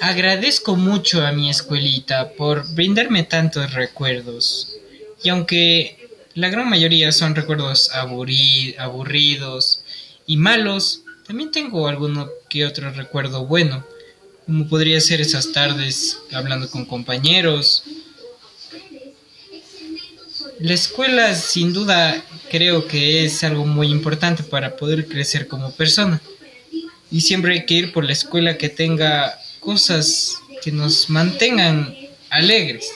Agradezco mucho a mi escuelita por brindarme tantos recuerdos. Y aunque la gran mayoría son recuerdos aburridos y malos, también tengo alguno que otro recuerdo bueno, como podría ser esas tardes hablando con compañeros. La escuela sin duda creo que es algo muy importante para poder crecer como persona. Y siempre hay que ir por la escuela que tenga cosas que nos mantengan alegres.